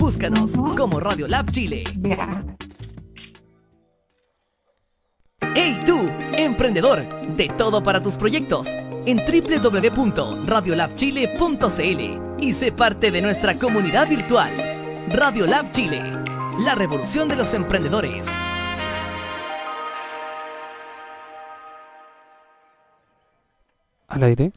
Búscanos como Radio Lab Chile. ¡Hey tú, emprendedor! De todo para tus proyectos en www.radiolabchile.cl y sé parte de nuestra comunidad virtual. Radio Lab Chile, la revolución de los emprendedores. Al aire.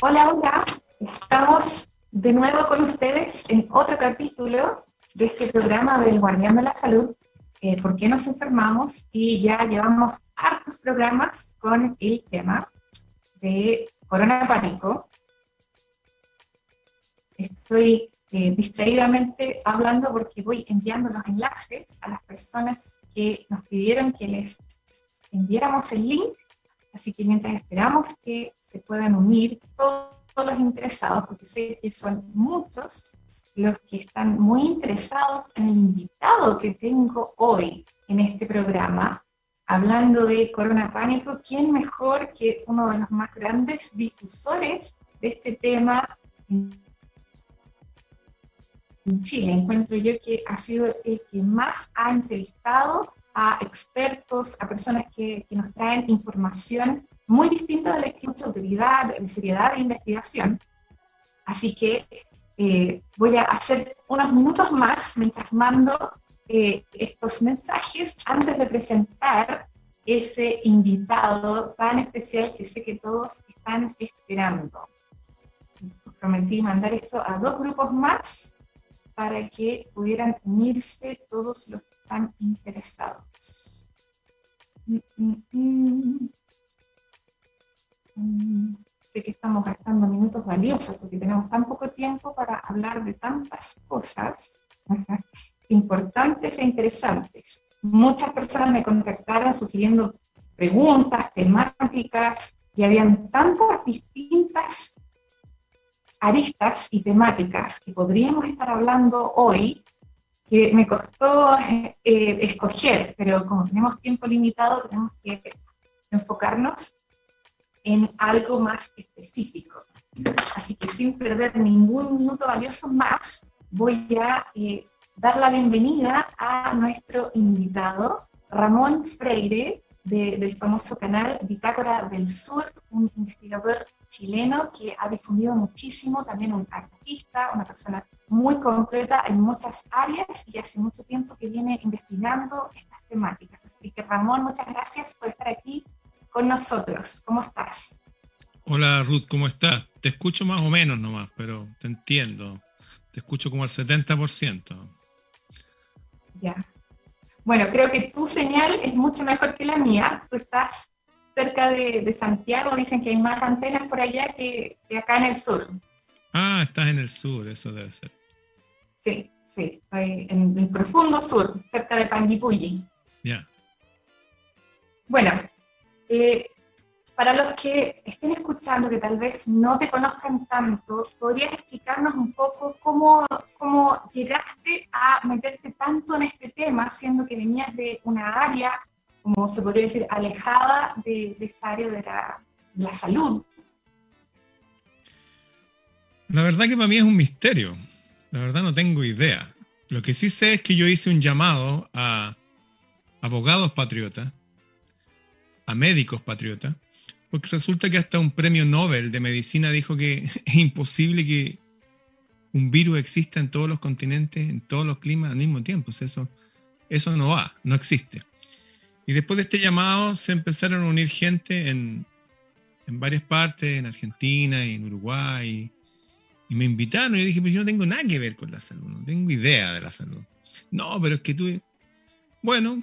Hola, hola. Estamos de nuevo con ustedes en otro capítulo de este programa del Guardián de la Salud, eh, ¿Por qué nos enfermamos? Y ya llevamos hartos programas con el tema de pánico. Estoy eh, distraídamente hablando porque voy enviando los enlaces a las personas que nos pidieron que les enviáramos el link. Así que mientras esperamos que se puedan unir todos los interesados, porque sé que son muchos los que están muy interesados en el invitado que tengo hoy en este programa, hablando de Corona Pánico, ¿quién mejor que uno de los más grandes difusores de este tema en Chile? Encuentro yo que ha sido el que más ha entrevistado a expertos, a personas que, que nos traen información muy distinta de la que mucha autoridad, de seriedad de investigación. Así que eh, voy a hacer unos minutos más mientras mando eh, estos mensajes antes de presentar ese invitado tan especial que sé que todos están esperando. Prometí mandar esto a dos grupos más para que pudieran unirse todos los que están interesados. Mm, mm, mm que estamos gastando minutos valiosos porque tenemos tan poco tiempo para hablar de tantas cosas importantes e interesantes. Muchas personas me contactaron sugiriendo preguntas, temáticas, y habían tantas distintas aristas y temáticas que podríamos estar hablando hoy que me costó eh, escoger, pero como tenemos tiempo limitado, tenemos que enfocarnos en algo más específico. Así que sin perder ningún minuto valioso más, voy a eh, dar la bienvenida a nuestro invitado, Ramón Freire, del famoso canal Bitácora del Sur, un investigador chileno que ha difundido muchísimo, también un artista, una persona muy concreta en muchas áreas y hace mucho tiempo que viene investigando estas temáticas. Así que Ramón, muchas gracias por estar aquí con nosotros. ¿Cómo estás? Hola Ruth, ¿cómo estás? Te escucho más o menos nomás, pero te entiendo. Te escucho como al 70%. Ya. Bueno, creo que tu señal es mucho mejor que la mía. Tú estás cerca de, Santiago, dicen que hay más antenas por allá que, acá en el sur. Ah, estás en el sur, eso debe ser. Sí, sí, estoy en el profundo sur, cerca de Panguipulli. Ya. Bueno, eh, para los que estén escuchando, que tal vez no te conozcan tanto, ¿podrías explicarnos un poco cómo, cómo llegaste a meterte tanto en este tema, siendo que venías de una área, como se podría decir, alejada de, esta área de la, de la salud? La verdad que para mí es un misterio. La verdad no tengo idea. Lo que sí sé es que yo hice un llamado a abogados patriotas a médicos patriotas, porque resulta que hasta un premio Nobel de medicina dijo que es imposible que un virus exista en todos los continentes, en todos los climas al mismo tiempo. eso, eso no va, no existe. Y después de este llamado se empezaron a unir gente en, en varias partes, en Argentina y en Uruguay. Y, me invitaron y yo dije, pues yo no tengo nada que ver con la salud, no tengo idea de la salud. No, pero es que tú... Bueno,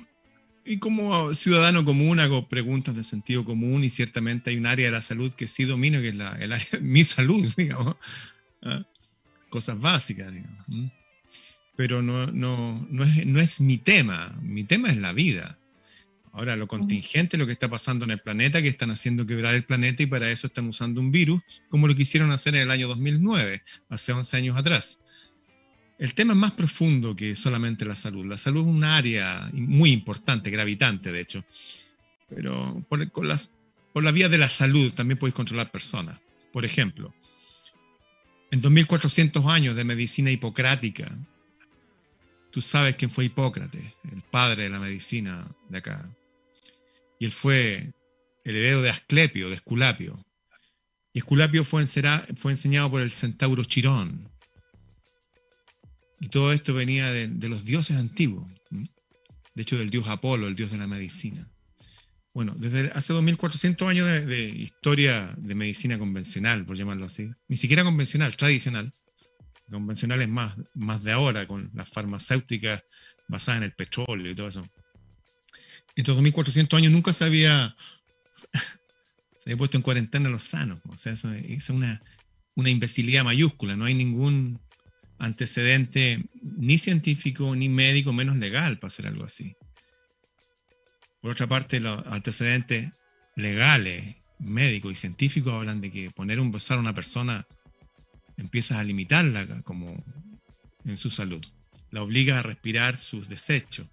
y como ciudadano común hago preguntas de sentido común y ciertamente hay un área de la salud que sí domino, que es la, el área, mi salud, digamos. ¿ah? Cosas básicas, digamos. Pero no, no, no, es, no es mi tema, mi tema es la vida. Ahora, lo contingente, lo que está pasando en el planeta, que están haciendo quebrar el planeta y para eso están usando un virus, como lo quisieron hacer en el año 2009, hace 11 años atrás. El tema es más profundo que solamente la salud. La salud es un área muy importante, gravitante, de hecho. Pero por, la vía de la salud también podéis controlar personas. Por ejemplo, En 2400 años de medicina hipocrática, tú sabes quién fue Hipócrates, el padre de la medicina de acá. Y él fue heredero de Asclepio, de Esculapio. Y Esculapio fue, fue enseñado por el centauro Chirón. Y todo esto venía de, los dioses antiguos. De hecho, del dios Apolo, el dios de la medicina. Bueno, desde hace 2400 años de, historia de medicina convencional, por llamarlo así. Ni siquiera convencional, tradicional. Convencional es más, más de ahora, con las farmacéuticas basadas en el petróleo y todo eso. Estos 2400 años nunca se había se había puesto en cuarentena los sanos. O sea, eso, es una, una imbecilidad mayúscula. No hay ningún antecedente ni científico ni médico, menos legal para hacer algo así. Por otra parte, los antecedentes legales, médicos y científicos hablan de que poner un besar a una persona empiezas a limitarla como en su salud. La obliga a respirar sus desechos.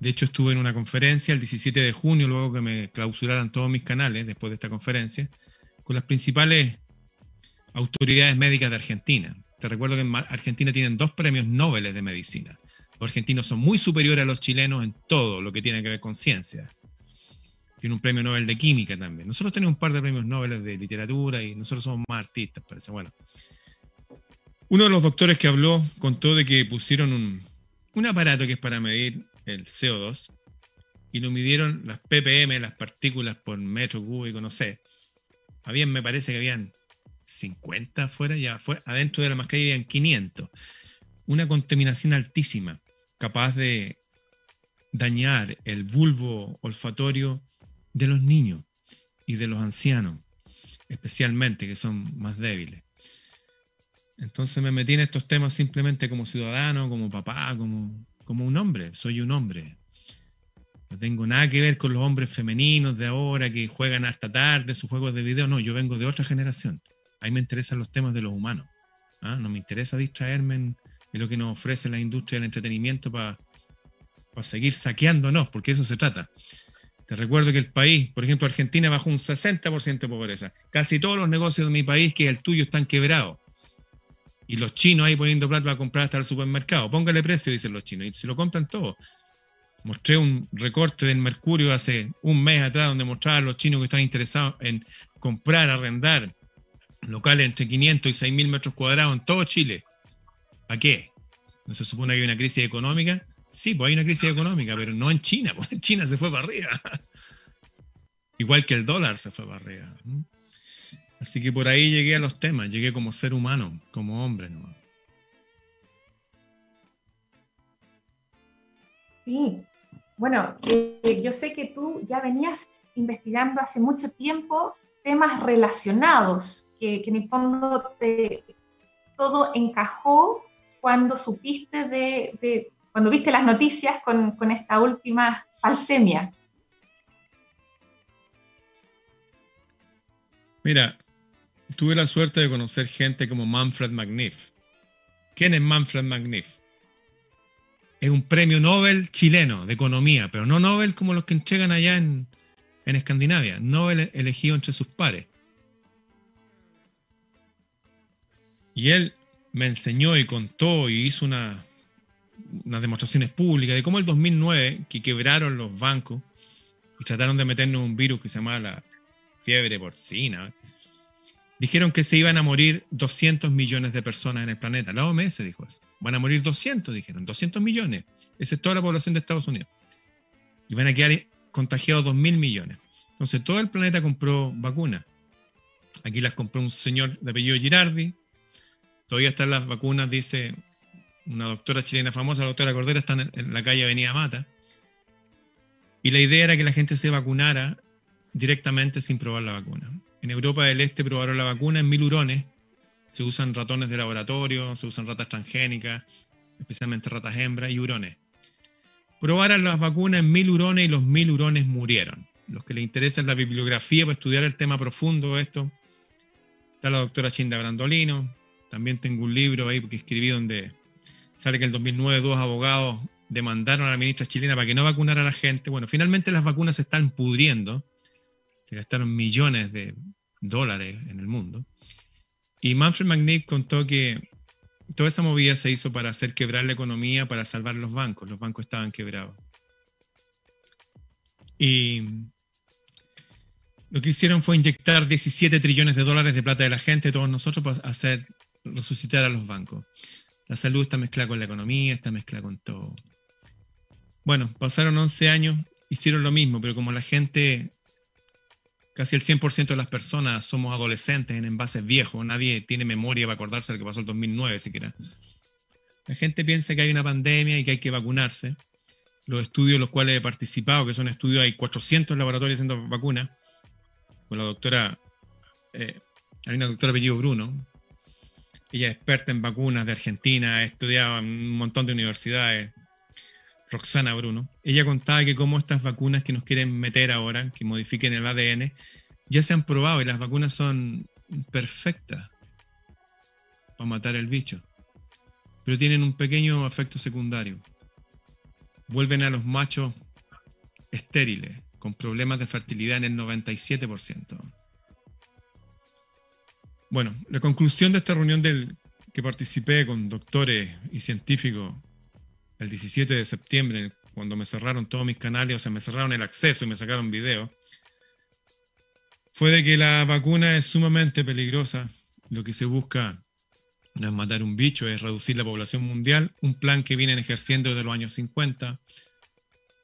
De hecho, estuve en una conferencia el 17 de junio, luego que me clausuraran todos mis canales después de esta conferencia, con las principales autoridades médicas de Argentina. Te recuerdo que en Argentina tienen dos premios Nobel de medicina. Los argentinos son muy superiores a los chilenos en todo lo que tiene que ver con ciencia. Tiene un premio Nobel de química también. Nosotros tenemos un par de premios Nobel de literatura y nosotros somos más artistas, parece. Bueno, uno de los doctores que habló contó de que pusieron un, aparato que es para medir el CO2, y lo midieron las ppm, las partículas por metro cúbico, no sé. Habían, me parece que habían 50 afuera, ya fue, adentro de la mascarilla habían 500. Una contaminación altísima, capaz de dañar el bulbo olfatorio de los niños y de los ancianos, especialmente que son más débiles. Entonces me metí en estos temas simplemente como ciudadano, como papá, como como un hombre, soy un hombre. No tengo nada que ver con los hombres femeninos de ahora que juegan hasta tarde sus juegos de video. No, yo vengo de otra generación. A mí me interesan los temas de los humanos. ¿ah? No me interesa distraerme en, lo que nos ofrece la industria del entretenimiento para seguir saqueándonos, porque eso se trata. Te recuerdo que el país, por ejemplo, Argentina bajó un 60% de pobreza. Casi todos los negocios de mi país, que es el tuyo, están quebrados y los chinos ahí poniendo plata para comprar hasta el supermercado. Póngale precio, dicen los chinos, y se lo compran todo. Mostré un recorte del Mercurio hace un mes atrás donde mostraba a los chinos que están interesados en comprar, arrendar locales entre 500 y 6 mil metros cuadrados en todo Chile. ¿A qué? ¿No se supone que hay una crisis económica? Sí, pues hay una crisis económica, pero no en China, pues China se fue para arriba. Igual que el dólar se fue para arriba. Así que por ahí llegué a los temas, llegué como ser humano, como hombre. ¿no? Sí, bueno, eh, yo sé que tú ya venías investigando hace mucho tiempo temas relacionados, que, en el fondo todo encajó cuando supiste de, cuando viste las noticias con, esta última falsemia. Mira, tuve la suerte de conocer gente como Manfred Magniff. ¿Quién es Manfred Magniff? Es un premio Nobel chileno de economía, pero no Nobel como los que entregan allá en, Escandinavia. Nobel elegido entre sus pares. Y él me enseñó y contó y hizo unas demostraciones públicas de cómo el 2009, que quebraron los bancos y trataron de meternos un virus que se llama la fiebre porcina, dijeron que se iban a morir 200 millones de personas en el planeta. La OMS dijo eso. Van a morir 200, dijeron, 200 millones. Esa es toda la población de Estados Unidos. Y van a quedar contagiados 2 mil millones. Entonces todo el planeta compró vacunas. Aquí las compró un señor de apellido Girardi. Todavía están las vacunas, dice una doctora chilena famosa, la doctora Cordera, están en la calle Avenida Mata. Y la idea era que la gente se vacunara directamente sin probar la vacuna. En Europa del Este probaron la vacuna en mil hurones. Se usan ratones de laboratorio, se usan ratas transgénicas, especialmente ratas hembras y hurones. Probaron las vacunas en mil hurones y los mil hurones murieron. Los que les interesa la bibliografía para estudiar el tema profundo de esto, está la doctora Chinda Brandolino. También tengo un libro ahí que escribí donde sale que en el 2009 dos abogados demandaron a la ministra chilena para que no vacunara a la gente. Bueno, finalmente las vacunas se están pudriendo se gastaron millones de dólares en el mundo. Y Manfred McNabb contó que toda esa movida se hizo para hacer quebrar la economía, para salvar los bancos. Los bancos estaban quebrados. Y lo que hicieron fue inyectar 17 trillones de dólares de plata de la gente, todos nosotros, para hacer resucitar a los bancos. La salud está mezclada con la economía, está mezclada con todo. Bueno, pasaron 11 años, hicieron lo mismo, pero como la gente, casi el 100% de las personas somos adolescentes en envases viejos, nadie tiene memoria para acordarse de lo que pasó el 2009 siquiera. La gente piensa que hay una pandemia y que hay que vacunarse. Los estudios en los cuales he participado, que son estudios, hay 400 laboratorios haciendo vacunas, con la doctora, eh, hay una doctora apellido Bruno, ella es experta en vacunas de Argentina, ha estudiado en un montón de universidades, Roxana Bruno. Ella contaba que como estas vacunas que nos quieren meter ahora, que modifiquen el ADN, ya se han probado y las vacunas son perfectas para matar el bicho. Pero tienen un pequeño efecto secundario. Vuelven a los machos estériles, con problemas de fertilidad en el 97%. Bueno, la conclusión de esta reunión del que participé con doctores y científicos el 17 de septiembre, cuando me cerraron todos mis canales, o sea, me cerraron el acceso y me sacaron video, fue de que la vacuna es sumamente peligrosa. Lo que se busca no es matar un bicho, es reducir la población mundial, un plan que vienen ejerciendo desde los años 50.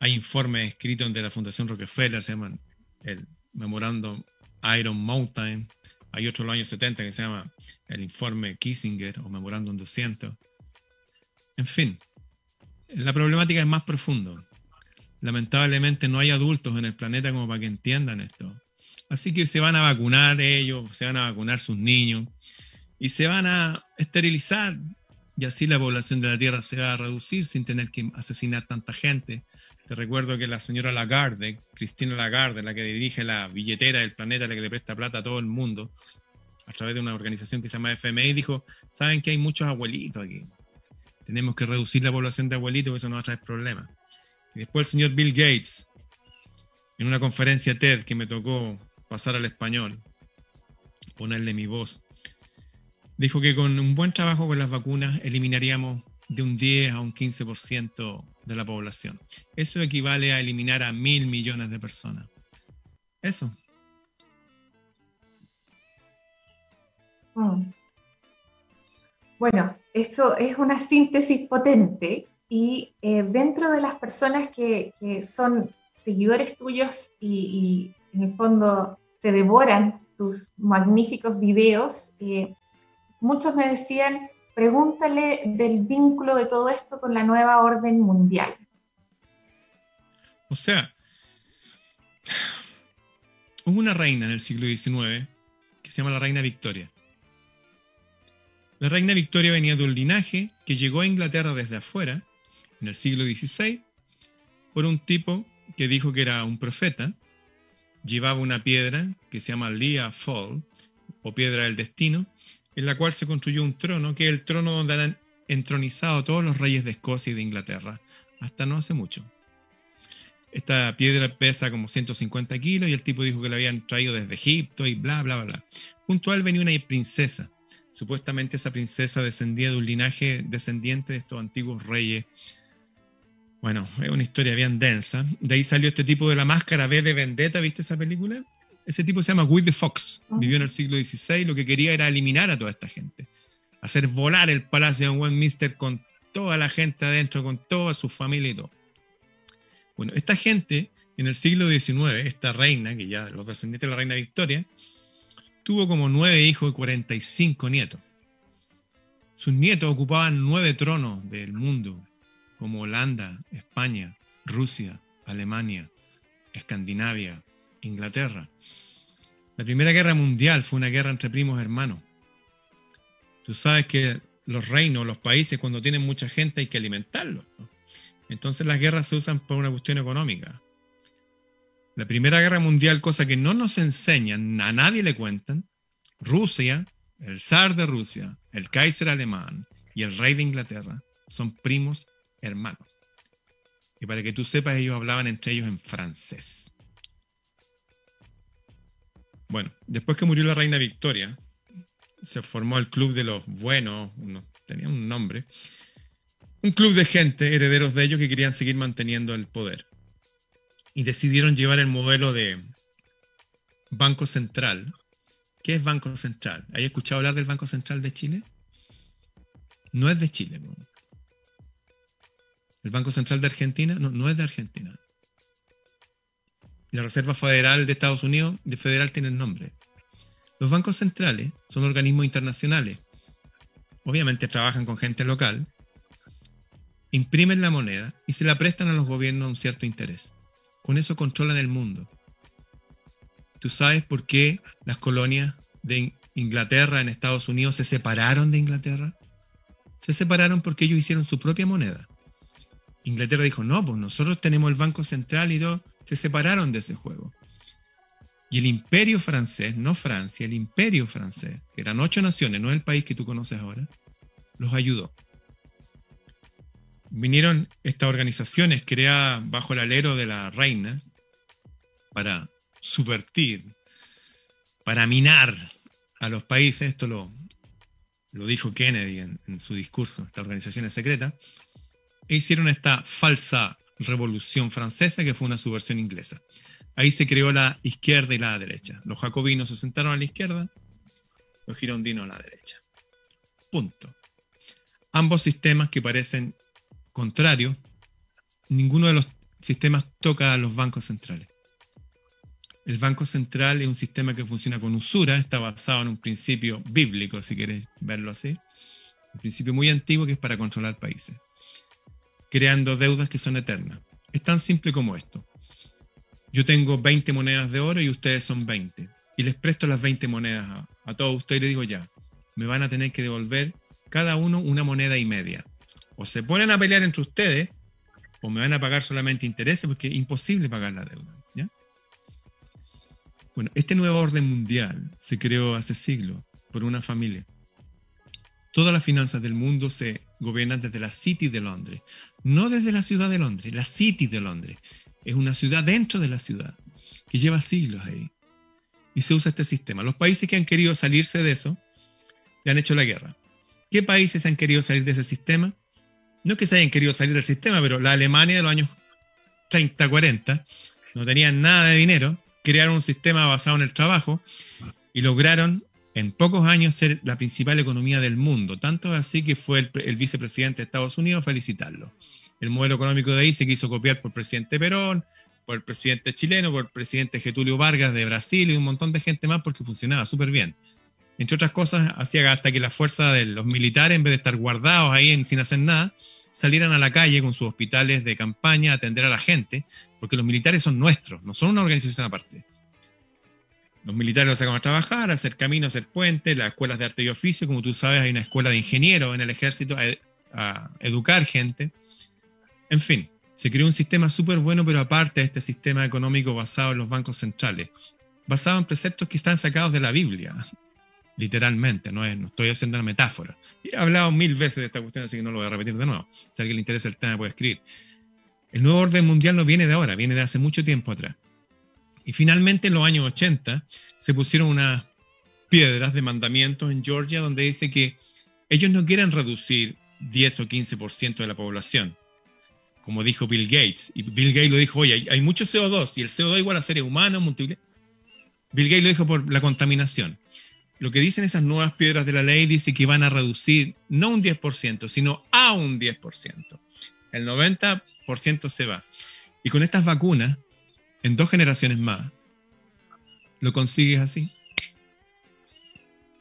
Hay informes escritos de la Fundación Rockefeller, se llaman el Memorándum Iron Mountain, hay otro en los años 70 que se llama el informe Kissinger o Memorándum 200. En fin, la problemática es más profunda. Lamentablemente no hay adultos en el planeta como para que entiendan esto. Así que se van a vacunar ellos, se van a vacunar sus niños y se van a esterilizar y así la población de la Tierra se va a reducir sin tener que asesinar tanta gente. Te recuerdo que la señora Lagarde, Cristina Lagarde, la que dirige la billetera del planeta, la que le presta plata a todo el mundo, a través de una organización que se llama FMI, dijo, saben que hay muchos abuelitos aquí. Tenemos que reducir la población de abuelitos, porque eso nos va a traer problemas. Y después el señor Bill Gates, en una conferencia TED que me tocó pasar al español, ponerle mi voz, dijo que con un buen trabajo con las vacunas eliminaríamos de un 10 a un 15% de la población. Eso equivale a eliminar a mil millones de personas. Eso. Mm. Bueno, esto es una síntesis potente y eh, dentro de las personas que, son seguidores tuyos y, en el fondo se devoran tus magníficos videos, eh, muchos me decían, pregúntale del vínculo de todo esto con la nueva orden mundial. O sea, hubo una reina en el siglo XIX que se llama la reina Victoria. La reina Victoria venía de un linaje que llegó a Inglaterra desde afuera, en el siglo XVI, por un tipo que dijo que era un profeta, llevaba una piedra que se llama Leah Fall, o piedra del destino, en la cual se construyó un trono, que es el trono donde han entronizado todos los reyes de Escocia y de Inglaterra, hasta no hace mucho. Esta piedra pesa como 150 kilos y el tipo dijo que la habían traído desde Egipto y bla, bla, bla. Junto venía una princesa. Supuestamente esa princesa descendía de un linaje descendiente de estos antiguos reyes. Bueno, es una historia bien densa. De ahí salió este tipo de la máscara B de Vendetta, ¿viste esa película? Ese tipo se llama Guy de Fox, vivió en el siglo XVI, lo que quería era eliminar a toda esta gente, hacer volar el palacio de Westminster con toda la gente adentro, con toda su familia y todo. Bueno, esta gente en el siglo XIX, esta reina, que ya los descendientes de la reina Victoria, tuvo como nueve hijos y 45 nietos. Sus nietos ocupaban nueve tronos del mundo, como Holanda, España, Rusia, Alemania, Escandinavia, Inglaterra. La Primera Guerra Mundial fue una guerra entre primos hermanos. Tú sabes que los reinos, los países, cuando tienen mucha gente hay que alimentarlos. Entonces las guerras se usan por una cuestión económica. La Primera Guerra Mundial, cosa que no nos enseñan, a nadie le cuentan, Rusia, el zar de Rusia, el Kaiser alemán y el rey de Inglaterra son primos hermanos. Y para que tú sepas, ellos hablaban entre ellos en francés. Bueno, después que murió la reina Victoria, se formó el Club de los Buenos, tenía un nombre, un club de gente, herederos de ellos, que querían seguir manteniendo el poder. Y decidieron llevar el modelo de Banco Central. ¿Qué es Banco Central? ¿Hay escuchado hablar del Banco Central de Chile? No es de Chile. El Banco Central de Argentina no, no es de Argentina. La Reserva Federal de Estados Unidos, de federal tiene el nombre. Los bancos centrales son organismos internacionales. Obviamente trabajan con gente local, imprimen la moneda y se la prestan a los gobiernos a un cierto interés. Con eso controlan el mundo. ¿Tú sabes por qué las colonias de Inglaterra en Estados Unidos se separaron de Inglaterra? Se separaron porque ellos hicieron su propia moneda. Inglaterra dijo, no, pues nosotros tenemos el Banco Central y todo. Se separaron de ese juego. Y el imperio francés, no Francia, el imperio francés, que eran ocho naciones, no el país que tú conoces ahora, los ayudó. Vinieron estas organizaciones creadas bajo el alero de la reina para subvertir, para minar a los países, esto lo, lo dijo Kennedy en, su discurso, estas organizaciones secretas, e hicieron esta falsa revolución francesa que fue una subversión inglesa. Ahí se creó la izquierda y la derecha. Los jacobinos se sentaron a la izquierda, los girondinos a la derecha. Punto. Ambos sistemas que parecen contrario, ninguno de los sistemas toca a los bancos centrales. El Banco Central es un sistema que funciona con usura, está basado en un principio bíblico, si quieres verlo así, un principio muy antiguo que es para controlar países, creando deudas que son eternas. Es tan simple como esto. Yo tengo 20 monedas de oro y ustedes son 20, y les presto las 20 monedas a, todos ustedes y les digo ya, me van a tener que devolver cada uno una moneda y media o se ponen a pelear entre ustedes, o me van a pagar solamente intereses, porque es imposible pagar la deuda. Bueno, este nuevo orden mundial se creó hace siglos por una familia. Todas las finanzas del mundo se gobiernan desde la City de Londres, no desde la ciudad de Londres, la City de Londres. Es una ciudad dentro de la ciudad, que lleva siglos ahí. Y se usa este sistema. Los países que han querido salirse de eso, le han hecho la guerra. ¿Qué países han querido salir de ese sistema? no que se hayan querido salir del sistema, pero la Alemania de los años 30, 40, no tenían nada de dinero, crearon un sistema basado en el trabajo y lograron en pocos años ser la principal economía del mundo. Tanto así que fue el, vicepresidente de Estados Unidos felicitarlo. El modelo económico de ahí se quiso copiar por el presidente Perón, por el presidente chileno, por el presidente Getulio Vargas de Brasil y un montón de gente más porque funcionaba súper bien. Entre otras cosas, hacía hasta que la fuerza de los militares, en vez de estar guardados ahí sin hacer nada, salieran a la calle con sus hospitales de campaña a atender a la gente, porque los militares son nuestros, no son una organización aparte. Los militares los sacan a trabajar, a hacer caminos, hacer puentes, las escuelas de arte y oficio, como tú sabes, hay una escuela de ingenieros en el ejército a, educar gente. En fin, se creó un sistema súper bueno, pero aparte de este sistema económico basado en los bancos centrales, basado en preceptos que están sacados de la Biblia literalmente, no, es, no estoy haciendo una metáfora. he hablado mil veces de esta cuestión, así que no lo voy a repetir de nuevo. Si alguien le interesa el tema, puede escribir. El nuevo orden mundial no viene de ahora, viene de hace mucho tiempo atrás. Y finalmente, en los años 80, se pusieron unas piedras de mandamientos en Georgia donde dice que ellos no quieren reducir 10 o 15% de la población, como dijo Bill Gates. Y Bill Gates lo dijo, oye, hay, mucho CO2 y el CO2 igual a seres humanos, múltiples. Bill Gates lo dijo por la contaminación lo que dicen esas nuevas piedras de la ley dice que van a reducir no un 10%, sino a un 10%. El 90% se va. Y con estas vacunas, en dos generaciones más, lo consigues así.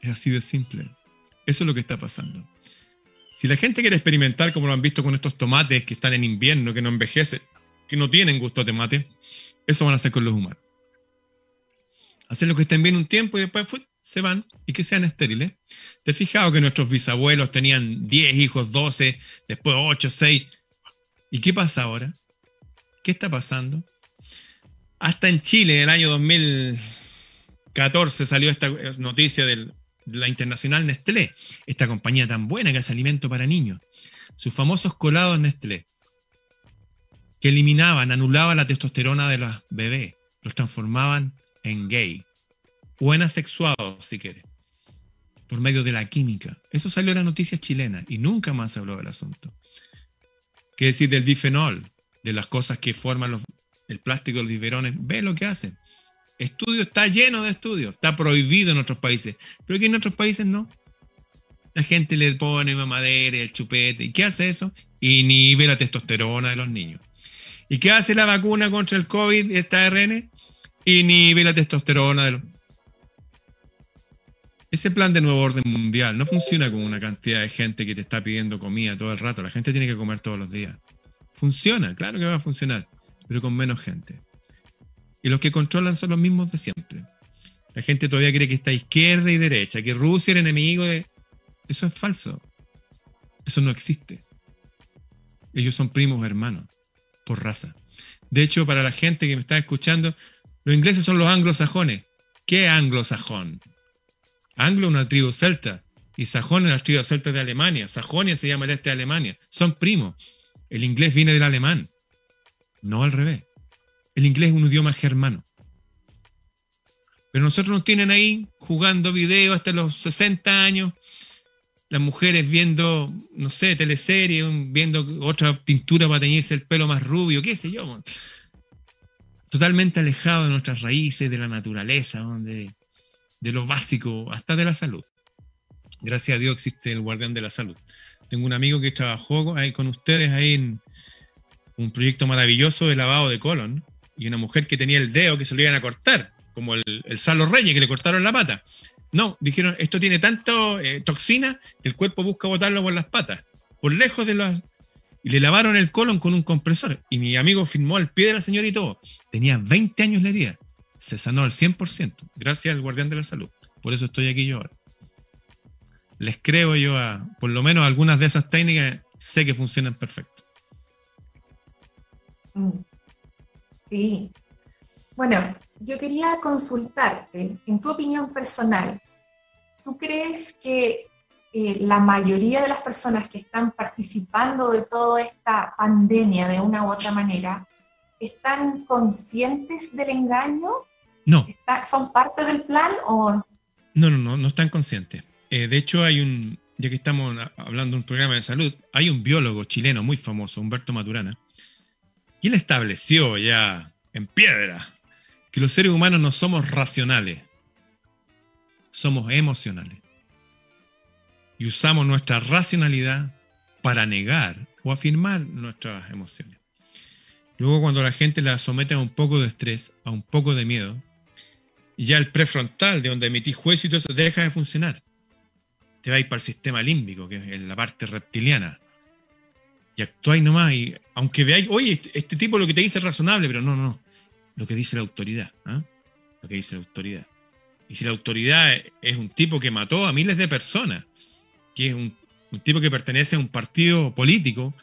Es así de simple. Eso es lo que está pasando. Si la gente quiere experimentar, como lo han visto con estos tomates que están en invierno, que no envejecen, que no tienen gusto a tomate, eso van a hacer con los humanos. Hacer lo que estén bien un tiempo y después se van y que sean estériles. ¿Te has fijado que nuestros bisabuelos tenían 10 hijos, 12, después 8, 6? ¿Y qué pasa ahora? ¿Qué está pasando? Hasta en Chile, en el año 2014, salió esta noticia de la internacional Nestlé, esta compañía tan buena que hace alimento para niños. Sus famosos colados Nestlé, que eliminaban, anulaban la testosterona de los bebés, los transformaban en gay o en asexuados, si quiere. por medio de la química. Eso salió en las noticias chilenas y nunca más se habló del asunto. ¿Qué decir del bifenol? De las cosas que forman el plástico de los biberones. Ve lo que hacen. Estudio está lleno de estudios. Está prohibido en otros países. Pero aquí en otros países no. La gente le pone mamadera, el chupete. ¿Y qué hace eso? Inhibe la testosterona de los niños. ¿Y qué hace la vacuna contra el COVID, esta ARN? Inhibe la testosterona de los... Ese plan de nuevo orden mundial no funciona con una cantidad de gente que te está pidiendo comida todo el rato. La gente tiene que comer todos los días. Funciona, claro que va a funcionar, pero con menos gente. Y los que controlan son los mismos de siempre. La gente todavía cree que está izquierda y derecha, que Rusia era enemigo de... Eso es falso. Eso no existe. Ellos son primos hermanos, por raza. De hecho, para la gente que me está escuchando, los ingleses son los anglosajones. ¿Qué anglosajón? Anglo una tribu celta y sajón es la tribu celta de Alemania. Sajonia se llama el este de Alemania. Son primos. El inglés viene del alemán, no al revés. El inglés es un idioma germano. Pero nosotros nos tienen ahí jugando video hasta los 60 años, las mujeres viendo, no sé, teleseries, viendo otra pintura para teñirse el pelo más rubio, qué sé yo. Totalmente alejado de nuestras raíces, de la naturaleza, de lo básico, hasta de la salud. Gracias a Dios existe el guardián de la salud. Tengo un amigo que trabajó con ustedes ahí en un proyecto maravilloso de lavado de colon y una mujer que tenía el dedo que se lo iban a cortar, como el, el Salo Reyes que le cortaron la pata. No, dijeron, esto tiene tanto eh, toxina que el cuerpo busca botarlo por las patas, por lejos de las... Y le lavaron el colon con un compresor. Y mi amigo firmó al pie de la señora y todo. Tenía 20 años la herida se sanó al 100%, gracias al guardián de la salud. Por eso estoy aquí yo ahora. Les creo yo a, por lo menos algunas de esas técnicas, sé que funcionan perfecto. Mm. Sí. Bueno, yo quería consultarte, en tu opinión personal, ¿tú crees que eh, la mayoría de las personas que están participando de toda esta pandemia de una u otra manera están conscientes del engaño no. ¿Son parte del plan o...? No, no, no, no están conscientes. Eh, de hecho, hay un, ya que estamos hablando de un programa de salud, hay un biólogo chileno muy famoso, Humberto Maturana, quien estableció ya en piedra que los seres humanos no somos racionales, somos emocionales. Y usamos nuestra racionalidad para negar o afirmar nuestras emociones. Luego cuando la gente la somete a un poco de estrés, a un poco de miedo, y ya el prefrontal, de donde emitís juicio y todo eso, deja de funcionar. Te vais para el sistema límbico, que es la parte reptiliana. Y actuáis nomás, y aunque veáis, oye, este, este, tipo lo que te dice es razonable, pero no, no, Lo que dice la autoridad. ¿ah? Lo que dice la autoridad. Y si la autoridad es un tipo que mató a miles de personas, que es un, tipo que pertenece a un partido político,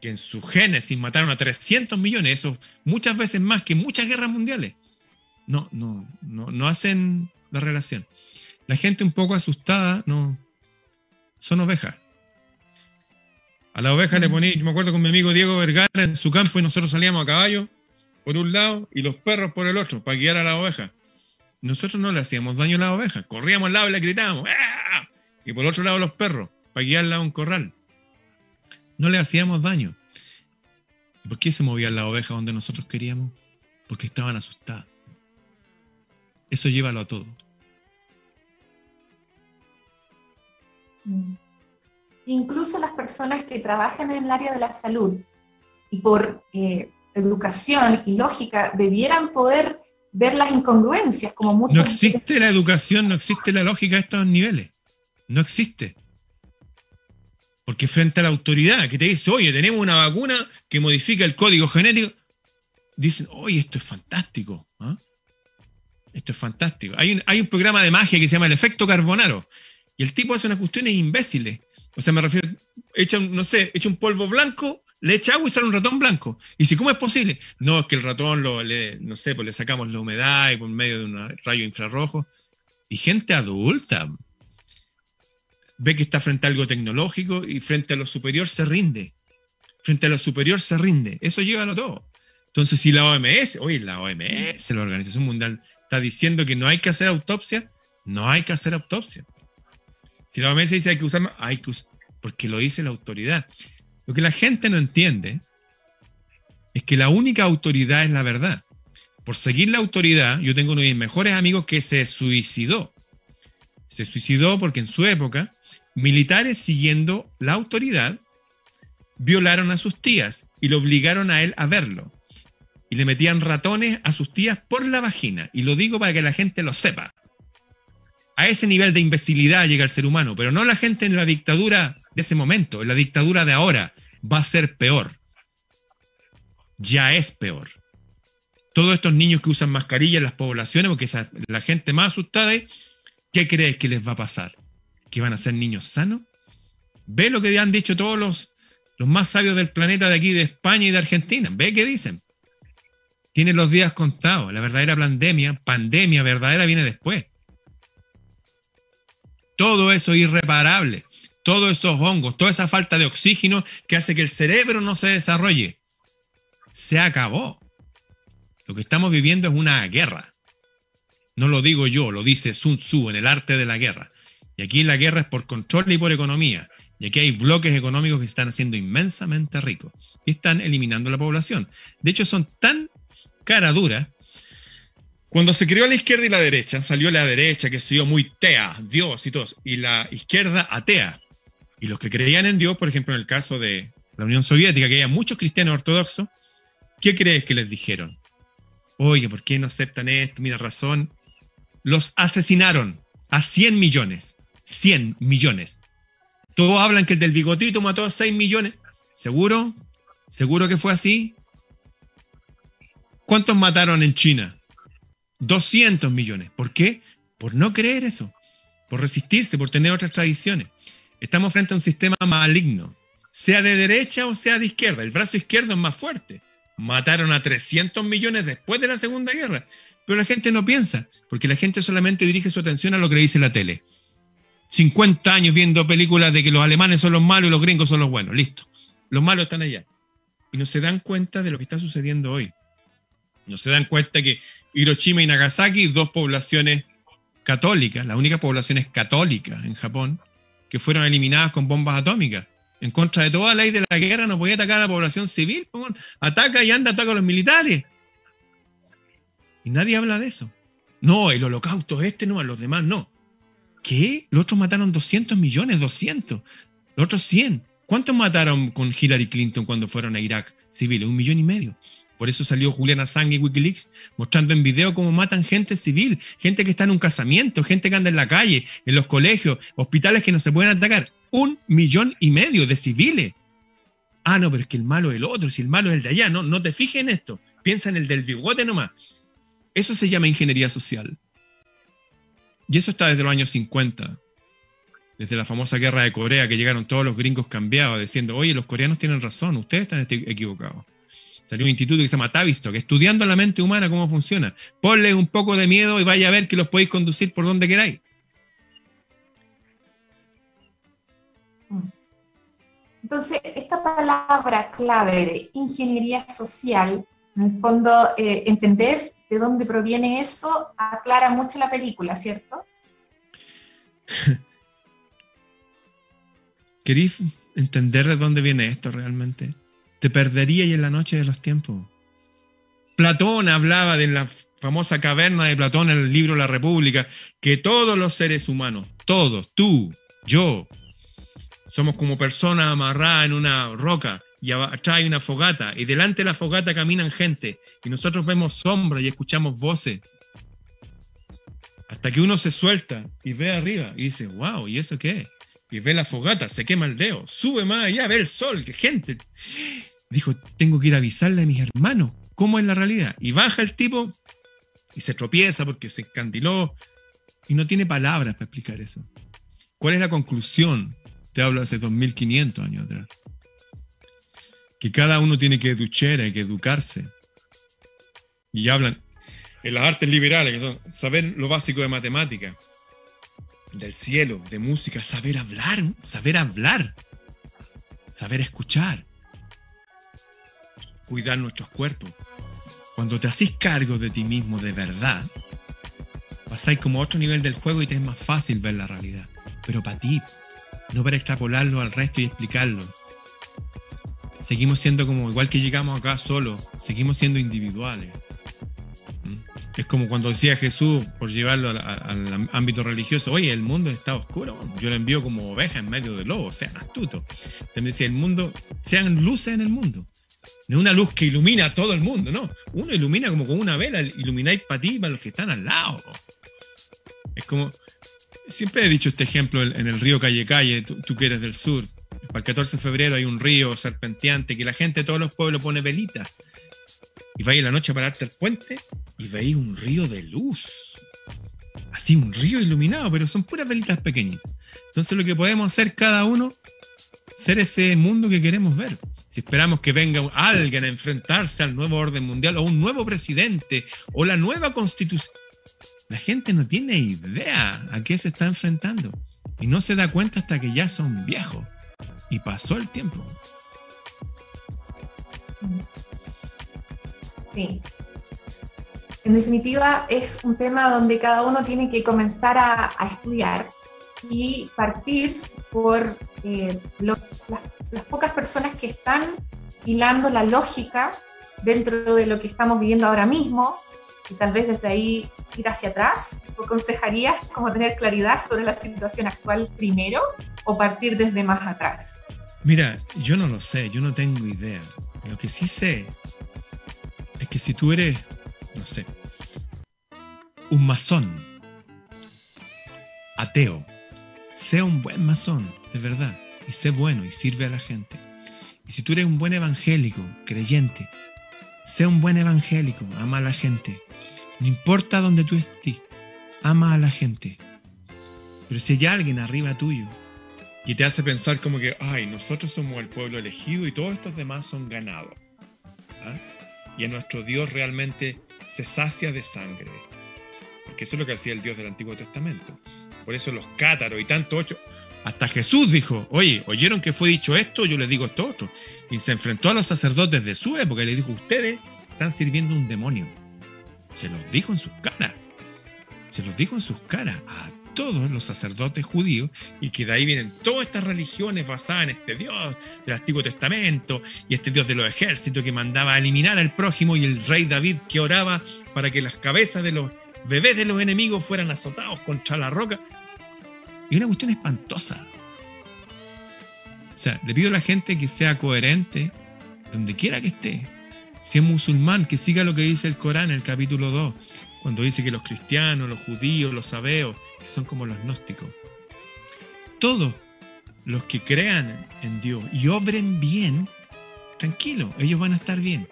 que en su génesis mataron a 300 millones, eso muchas veces más que muchas guerras mundiales no, no, no, no hacen la relación. La gente un poco asustada, no, son ovejas. A la oveja le ponía, yo me acuerdo con mi amigo Diego Vergara en su campo y nosotros salíamos a caballo por un lado y los perros por el otro para guiar a la oveja. Nosotros no le hacíamos daño a la oveja, corríamos al lado y le gritábamos, ¡Ah! y por otro lado los perros para guiarla a un corral. No le hacíamos daño. ¿Por qué se movían las ovejas donde nosotros queríamos? Porque estaban asustadas. Eso llévalo a todo. Mm. Incluso las personas que trabajan en el área de la salud y por eh, educación y lógica debieran poder ver las incongruencias como muchos... No existe la educación, no existe la lógica a estos niveles. No existe. Porque frente a la autoridad que te dice, oye, tenemos una vacuna que modifica el código genético, dicen, oye, esto es fantástico. ¿ah? Esto es fantástico. Hay un, hay un programa de magia que se llama el efecto carbonaro. Y el tipo hace unas cuestiones imbéciles. O sea, me refiero, echa, no sé, echa un polvo blanco, le echa agua y sale un ratón blanco. Y si, ¿cómo es posible? No, es que el ratón, lo, le, no sé, pues le sacamos la humedad y por medio de un rayo infrarrojo. Y gente adulta ve que está frente a algo tecnológico y frente a lo superior se rinde. Frente a lo superior se rinde. Eso llévalo todo. Entonces, si la OMS, oye, la OMS, la Organización Mundial está diciendo que no hay que hacer autopsia, no hay que hacer autopsia. Si la OMS dice hay que usar hay que usar, porque lo dice la autoridad. Lo que la gente no entiende es que la única autoridad es la verdad. Por seguir la autoridad, yo tengo uno de mis mejores amigos que se suicidó. Se suicidó porque en su época, militares siguiendo la autoridad violaron a sus tías y lo obligaron a él a verlo. Y le metían ratones a sus tías por la vagina. Y lo digo para que la gente lo sepa. A ese nivel de imbecilidad llega el ser humano, pero no la gente en la dictadura de ese momento, en la dictadura de ahora. Va a ser peor. Ya es peor. Todos estos niños que usan mascarilla en las poblaciones, porque esa, la gente más asustada, ¿qué crees que les va a pasar? ¿Que van a ser niños sanos? Ve lo que han dicho todos los los más sabios del planeta de aquí, de España y de Argentina. Ve qué dicen. Tienen los días contados. La verdadera pandemia, pandemia verdadera viene después. Todo eso es irreparable. Todos esos hongos, toda esa falta de oxígeno que hace que el cerebro no se desarrolle. Se acabó. Lo que estamos viviendo es una guerra. No lo digo yo, lo dice Sun Tzu en el arte de la guerra. Y aquí la guerra es por control y por economía. Y aquí hay bloques económicos que se están haciendo inmensamente ricos y están eliminando la población. De hecho, son tan cara dura. Cuando se creó la izquierda y la derecha, salió la derecha que se dio muy tea, Dios y todos, y la izquierda atea. Y los que creían en Dios, por ejemplo, en el caso de la Unión Soviética, que había muchos cristianos ortodoxos, ¿qué crees que les dijeron? Oye, ¿por qué no aceptan esto? Mira, razón. Los asesinaron a 100 millones. 100 millones. Todos hablan que el del bigotito mató a 6 millones. ¿Seguro? ¿Seguro que fue así? ¿Cuántos mataron en China? 200 millones. ¿Por qué? Por no creer eso, por resistirse, por tener otras tradiciones. Estamos frente a un sistema maligno, sea de derecha o sea de izquierda. El brazo izquierdo es más fuerte. Mataron a 300 millones después de la Segunda Guerra. Pero la gente no piensa, porque la gente solamente dirige su atención a lo que dice la tele. 50 años viendo películas de que los alemanes son los malos y los gringos son los buenos. Listo. Los malos están allá. Y no se dan cuenta de lo que está sucediendo hoy. No se dan cuenta que Hiroshima y Nagasaki, dos poblaciones católicas, las únicas poblaciones católicas en Japón, que fueron eliminadas con bombas atómicas. En contra de toda ley de la guerra, no podía atacar a la población civil. Ataca y anda, ataca a los militares. Y nadie habla de eso. No, el holocausto este no, a los demás no. ¿Qué? Los otros mataron 200 millones, 200. Los otros 100. ¿Cuántos mataron con Hillary Clinton cuando fueron a Irak civiles? Un millón y medio. Por eso salió Juliana Assange y Wikileaks mostrando en video cómo matan gente civil, gente que está en un casamiento, gente que anda en la calle, en los colegios, hospitales que no se pueden atacar. Un millón y medio de civiles. Ah, no, pero es que el malo es el otro, si el malo es el de allá. No, no te fijes en esto. Piensa en el del bigote nomás. Eso se llama ingeniería social. Y eso está desde los años 50, desde la famosa guerra de Corea, que llegaron todos los gringos cambiados, diciendo, oye, los coreanos tienen razón, ustedes están equivocados. Salió un instituto que se llama Tavistock, estudiando la mente humana, cómo funciona. Ponle un poco de miedo y vaya a ver que los podéis conducir por donde queráis. Entonces, esta palabra clave de ingeniería social, en el fondo, eh, entender de dónde proviene eso aclara mucho la película, ¿cierto? ¿Querís entender de dónde viene esto realmente? Perdería y en la noche de los tiempos. Platón hablaba de la famosa caverna de Platón en el libro La República, que todos los seres humanos, todos, tú, yo, somos como personas amarradas en una roca y atrás hay una fogata y delante de la fogata caminan gente y nosotros vemos sombras y escuchamos voces. Hasta que uno se suelta y ve arriba y dice, wow, ¿y eso qué? Y ve la fogata, se quema el dedo, sube más allá, ve el sol, que gente. Dijo, tengo que ir a avisarle a mis hermanos cómo es la realidad. Y baja el tipo y se tropieza porque se encandiló y no tiene palabras para explicar eso. ¿Cuál es la conclusión? Te hablo hace 2500 años atrás que cada uno tiene que duchar, hay que educarse. Y hablan en las artes liberales, que son saber lo básico de matemática, del cielo, de música, saber hablar, saber hablar, saber escuchar, cuidar nuestros cuerpos. Cuando te haces cargo de ti mismo de verdad, pasáis como a otro nivel del juego y te es más fácil ver la realidad. pero para ti, no para extrapolarlo al resto y explicarlo. Seguimos siendo como, igual que llegamos acá solo, seguimos siendo individuales. ¿Mm? Es como cuando decía Jesús, por llevarlo al, al ámbito religioso, oye, el mundo está oscuro, yo lo envío como oveja en medio de lobos, sean astutos. También decía, el mundo, sean luces en el mundo. No una luz que ilumina a todo el mundo, no. Uno ilumina como con una vela, ilumináis para ti y para los que están al lado. Es como, siempre he dicho este ejemplo en el río Calle Calle, tú, que eres del sur. Para el 14 de febrero hay un río serpenteante que la gente de todos los pueblos pone velitas. Y vais la noche a pararte al puente y veis un río de luz. Así, un río iluminado, pero son puras velitas pequeñitas. Entonces lo que podemos hacer cada uno, ser ese mundo que queremos ver. Si esperamos que venga alguien a enfrentarse al nuevo orden mundial o un nuevo presidente o la nueva constitución, la gente no tiene idea a qué se está enfrentando y no se da cuenta hasta que ya son viejos y pasó el tiempo. Sí. En definitiva, es un tema donde cada uno tiene que comenzar a, estudiar y partir por eh, las, las pocas personas que están hilando la lógica dentro de lo que estamos viviendo ahora mismo, y tal vez desde ahí ir hacia atrás? ¿O aconsejarías como tener claridad sobre la situación actual primero o partir desde más atrás? Mira, yo no lo sé, yo no tengo idea. Lo que sí sé es que si tú eres, no sé, un masón, ateo, sea un buen masón, de verdad, y sé bueno y sirve a la gente. Y si tú eres un buen evangélico, creyente, sea un buen evangélico, ama a la gente. No importa dónde tú estés, ama a la gente. Pero si hay alguien arriba tuyo que te hace pensar como que, ay, nosotros somos el pueblo elegido y todos estos demás son ganados. ¿ah? Y a nuestro Dios realmente se sacia de sangre. Porque eso es lo que hacía el Dios del Antiguo Testamento. Por eso los cátaros y tanto ocho. Hasta Jesús dijo, oye, ¿oyeron que fue dicho esto? Yo les digo esto otro. Y se enfrentó a los sacerdotes de su época y les dijo, ustedes están sirviendo un demonio. Se los dijo en sus caras. Se los dijo en sus caras a todos los sacerdotes judíos y que de ahí vienen todas estas religiones basadas en este Dios del Antiguo Testamento y este Dios de los ejércitos que mandaba a eliminar al prójimo y el rey David que oraba para que las cabezas de los bebés de los enemigos fueran azotados contra la roca. Y una cuestión espantosa. O sea, le pido a la gente que sea coherente donde quiera que esté. Si es musulmán, que siga lo que dice el Corán en el capítulo 2, cuando dice que los cristianos, los judíos, los sabeos, que son como los gnósticos, todos los que crean en Dios y obren bien, tranquilo, ellos van a estar bien.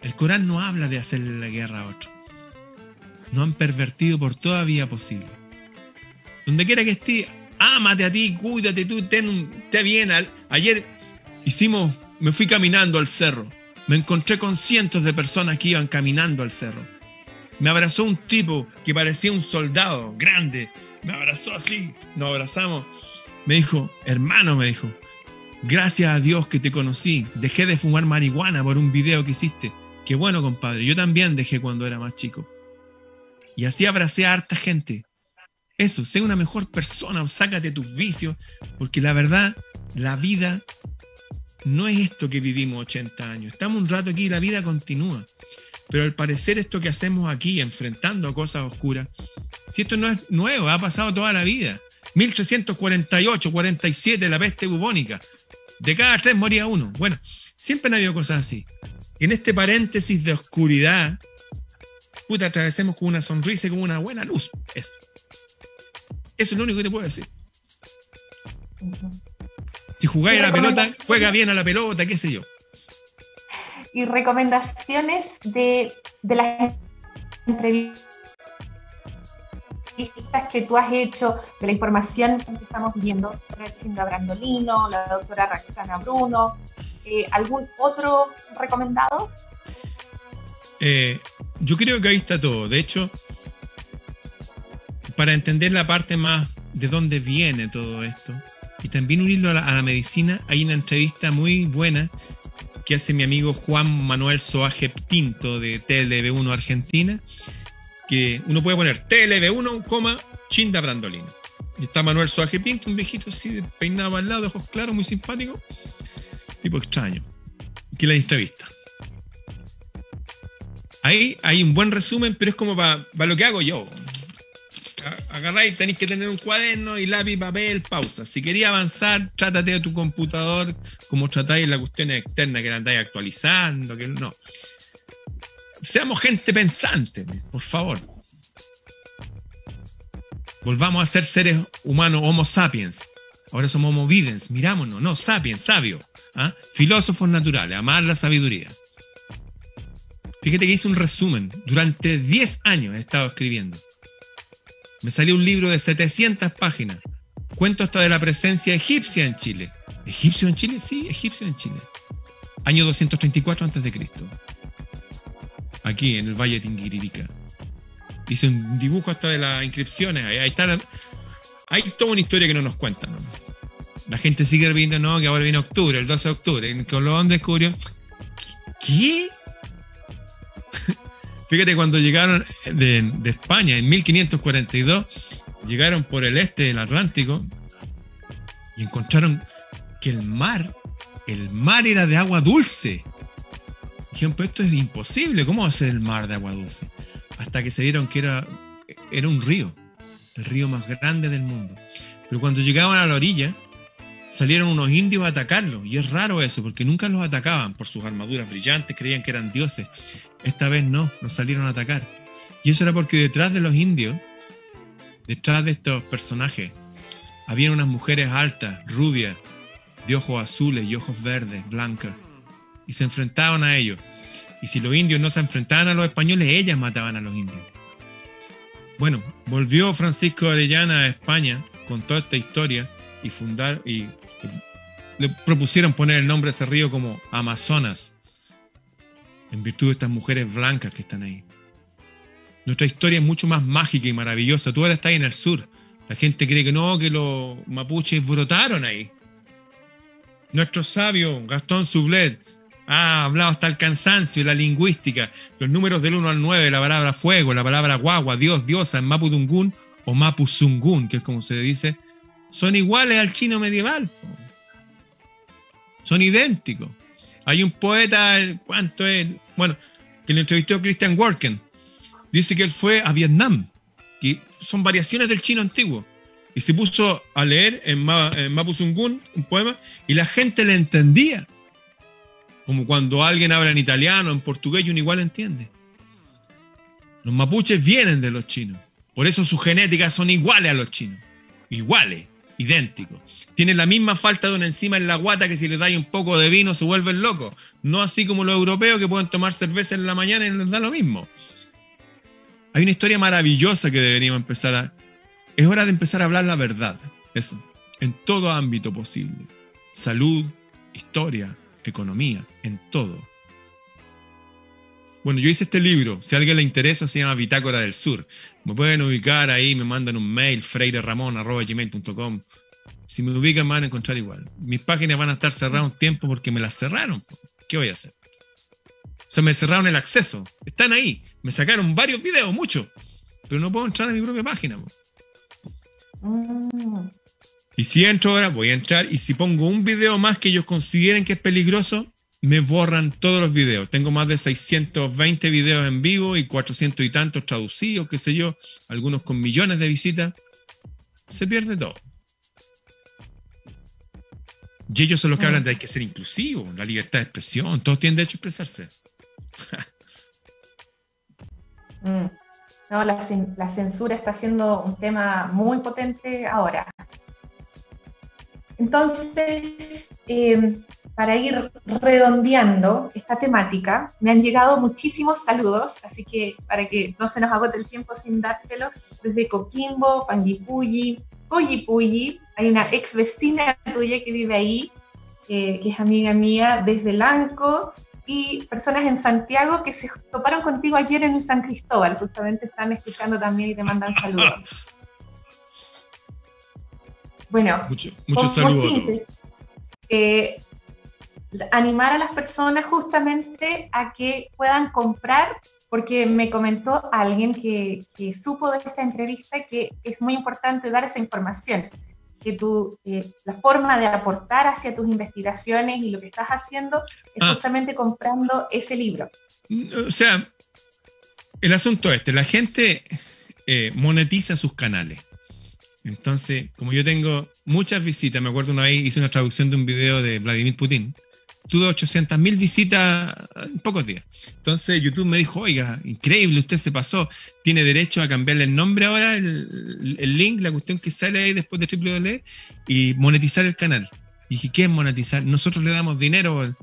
El Corán no habla de hacerle la guerra a otro. No han pervertido por toda vía posible. Donde quiera que esté, ámate a ti, cuídate tú, ten, bien. Ayer hicimos, me fui caminando al cerro. Me encontré con cientos de personas que iban caminando al cerro. Me abrazó un tipo que parecía un soldado grande. Me abrazó así, nos abrazamos. Me dijo, hermano, me dijo, gracias a Dios que te conocí. Dejé de fumar marihuana por un video que hiciste. Qué bueno, compadre. Yo también dejé cuando era más chico. Y así abracé a harta gente. Eso, sé una mejor persona, sácate tus vicios, porque la verdad, la vida no es esto que vivimos 80 años. Estamos un rato aquí y la vida continúa. Pero al parecer esto que hacemos aquí, enfrentando cosas oscuras, si esto no es nuevo, ha pasado toda la vida. 1348, 47, la peste bubónica. De cada tres moría uno. Bueno, siempre han habido cosas así. en este paréntesis de oscuridad, puta, atravesemos con una sonrisa y con una buena luz. Eso. Eso es lo único que te puedo decir. Si jugáis a la pelota, juega bien a la pelota, qué sé yo. Y recomendaciones de, las entrevistas que tú has hecho, de la información que estamos viendo, Chinda Brandolino, la doctora Roxana Bruno, eh, ¿algún otro recomendado? Eh, yo creo que ahí está todo. De hecho, para entender la parte más de dónde viene todo esto y también unirlo a la, medicina, hay una entrevista muy buena que hace mi amigo Juan Manuel Soaje Pinto de TLB1 Argentina, que uno puede poner TLB1, Chinda Brandolino. Y está Manuel Suaje Pinto, un viejito así, peinado al lado, ojos claros, muy simpático. Tipo extraño. Que la entrevista. Ahí hay un buen resumen, pero es como para lo que hago yo. Agarráis, tenéis que tener un cuaderno y lápiz, papel, pausa. Si quería avanzar, trátate de tu computador como tratáis la cuestión externa que la andáis actualizando, que no. Seamos gente pensante, por favor. Volvamos a ser seres humanos, homo sapiens. Ahora somos homo videns, mirámonos, no, sapiens, sabio. ¿ah? Filósofos naturales, amar la sabiduría. Fíjate que hice un resumen. Durante 10 años he estado escribiendo. Me salió un libro de 700 páginas. Cuento hasta de la presencia egipcia en Chile. ¿Egipcio en Chile? Sí, egipcio en Chile. Año 234 a.C. Aquí, en el Valle de Tinguiririca. Hice un dibujo hasta de las inscripciones. Ahí, está. hay toda una historia que no nos cuentan. La gente sigue viendo, no, que ahora viene octubre, el 12 de octubre. En Colón descubrió. ¿Qué? Fíjate, cuando llegaron de, España en 1542, llegaron por el este del Atlántico y encontraron que el mar, el mar era de agua dulce. Dijeron, pero esto es imposible, ¿cómo va a ser el mar de agua dulce? hasta que se dieron que era, era un río, el río más grande del mundo. Pero cuando llegaban a la orilla, salieron unos indios a atacarlos. Y es raro eso, porque nunca los atacaban por sus armaduras brillantes, creían que eran dioses. Esta vez no, los salieron a atacar. Y eso era porque detrás de los indios, detrás de estos personajes, habían unas mujeres altas, rubias, de ojos azules y ojos verdes, blancas. Y se enfrentaban a ellos. Y si los indios no se enfrentaban a los españoles, ellas mataban a los indios. Bueno, volvió Francisco Arellana a España con toda esta historia y fundar y le propusieron poner el nombre de ese río como Amazonas, en virtud de estas mujeres blancas que están ahí. Nuestra historia es mucho más mágica y maravillosa. Tú ahora estás en el sur. La gente cree que no, que los mapuches brotaron ahí. Nuestro sabio Gastón Sublet Ah, hablado hasta el cansancio, la lingüística, los números del 1 al 9, la palabra fuego, la palabra guagua, Dios, diosa en Mapudungun o Mapuzungun, que es como se dice, son iguales al chino medieval. Son idénticos. Hay un poeta, ¿cuánto es? Bueno, que le entrevistó Christian Worken. Dice que él fue a Vietnam, que son variaciones del chino antiguo. Y se puso a leer en, en Mapuzungun un poema y la gente le entendía. Como cuando alguien habla en italiano, en portugués, y uno igual entiende. Los mapuches vienen de los chinos. Por eso sus genéticas son iguales a los chinos. Iguales, idénticos. Tienen la misma falta de una enzima en la guata que si les dais un poco de vino se vuelven locos. No así como los europeos que pueden tomar cerveza en la mañana y les da lo mismo. Hay una historia maravillosa que deberíamos empezar a... Es hora de empezar a hablar la verdad. Eso. En todo ámbito posible. Salud, historia, economía, en todo. Bueno, yo hice este libro, si a alguien le interesa, se llama Bitácora del Sur. Me pueden ubicar ahí, me mandan un mail, freireramon.gmail.com. Si me ubican, me van a encontrar igual. Mis páginas van a estar cerradas un tiempo porque me las cerraron. ¿Qué voy a hacer? O sea, me cerraron el acceso. Están ahí. Me sacaron varios videos, muchos. Pero no puedo entrar a mi propia página. Mm. Y si entro ahora, voy a entrar y si pongo un video más que ellos consideren que es peligroso, me borran todos los videos. Tengo más de 620 videos en vivo y 400 y tantos traducidos, qué sé yo, algunos con millones de visitas. Se pierde todo. Y ellos son los que hablan de hay que ser inclusivo, la libertad de expresión, todos tienen derecho a expresarse. Mm. No, la, la, censura está siendo un tema muy potente ahora. Entonces, eh, para ir redondeando esta temática, me han llegado muchísimos saludos, así que para que no se nos agote el tiempo sin dártelos, desde Coquimbo, Panguipulli, Coyipulli, hay una ex vecina tuya que vive ahí, que es amiga mía, desde Lanco, y personas en Santiago que se toparon contigo ayer en San Cristóbal, justamente están escuchando también y te mandan saludos. Bueno, muchos saludos. Eh, animar a las personas justamente a que puedan comprar porque me comentó alguien que, que, supo de esta entrevista que es muy importante dar esa información, que tú, la forma de aportar hacia tus investigaciones y lo que estás haciendo es ah. justamente comprando ese libro. O sea, el asunto este, la gente eh, monetiza sus canales. Entonces, como yo tengo muchas visitas, me acuerdo una vez hice una traducción de un video de Vladimir Putin, tuve 800 mil visitas en pocos días. Entonces YouTube me dijo, oiga, increíble, usted se pasó, tiene derecho a cambiarle el nombre ahora, el, link, la cuestión que sale ahí después de www y monetizar el canal. Y dije, ¿qué es monetizar? Nosotros le damos dinero,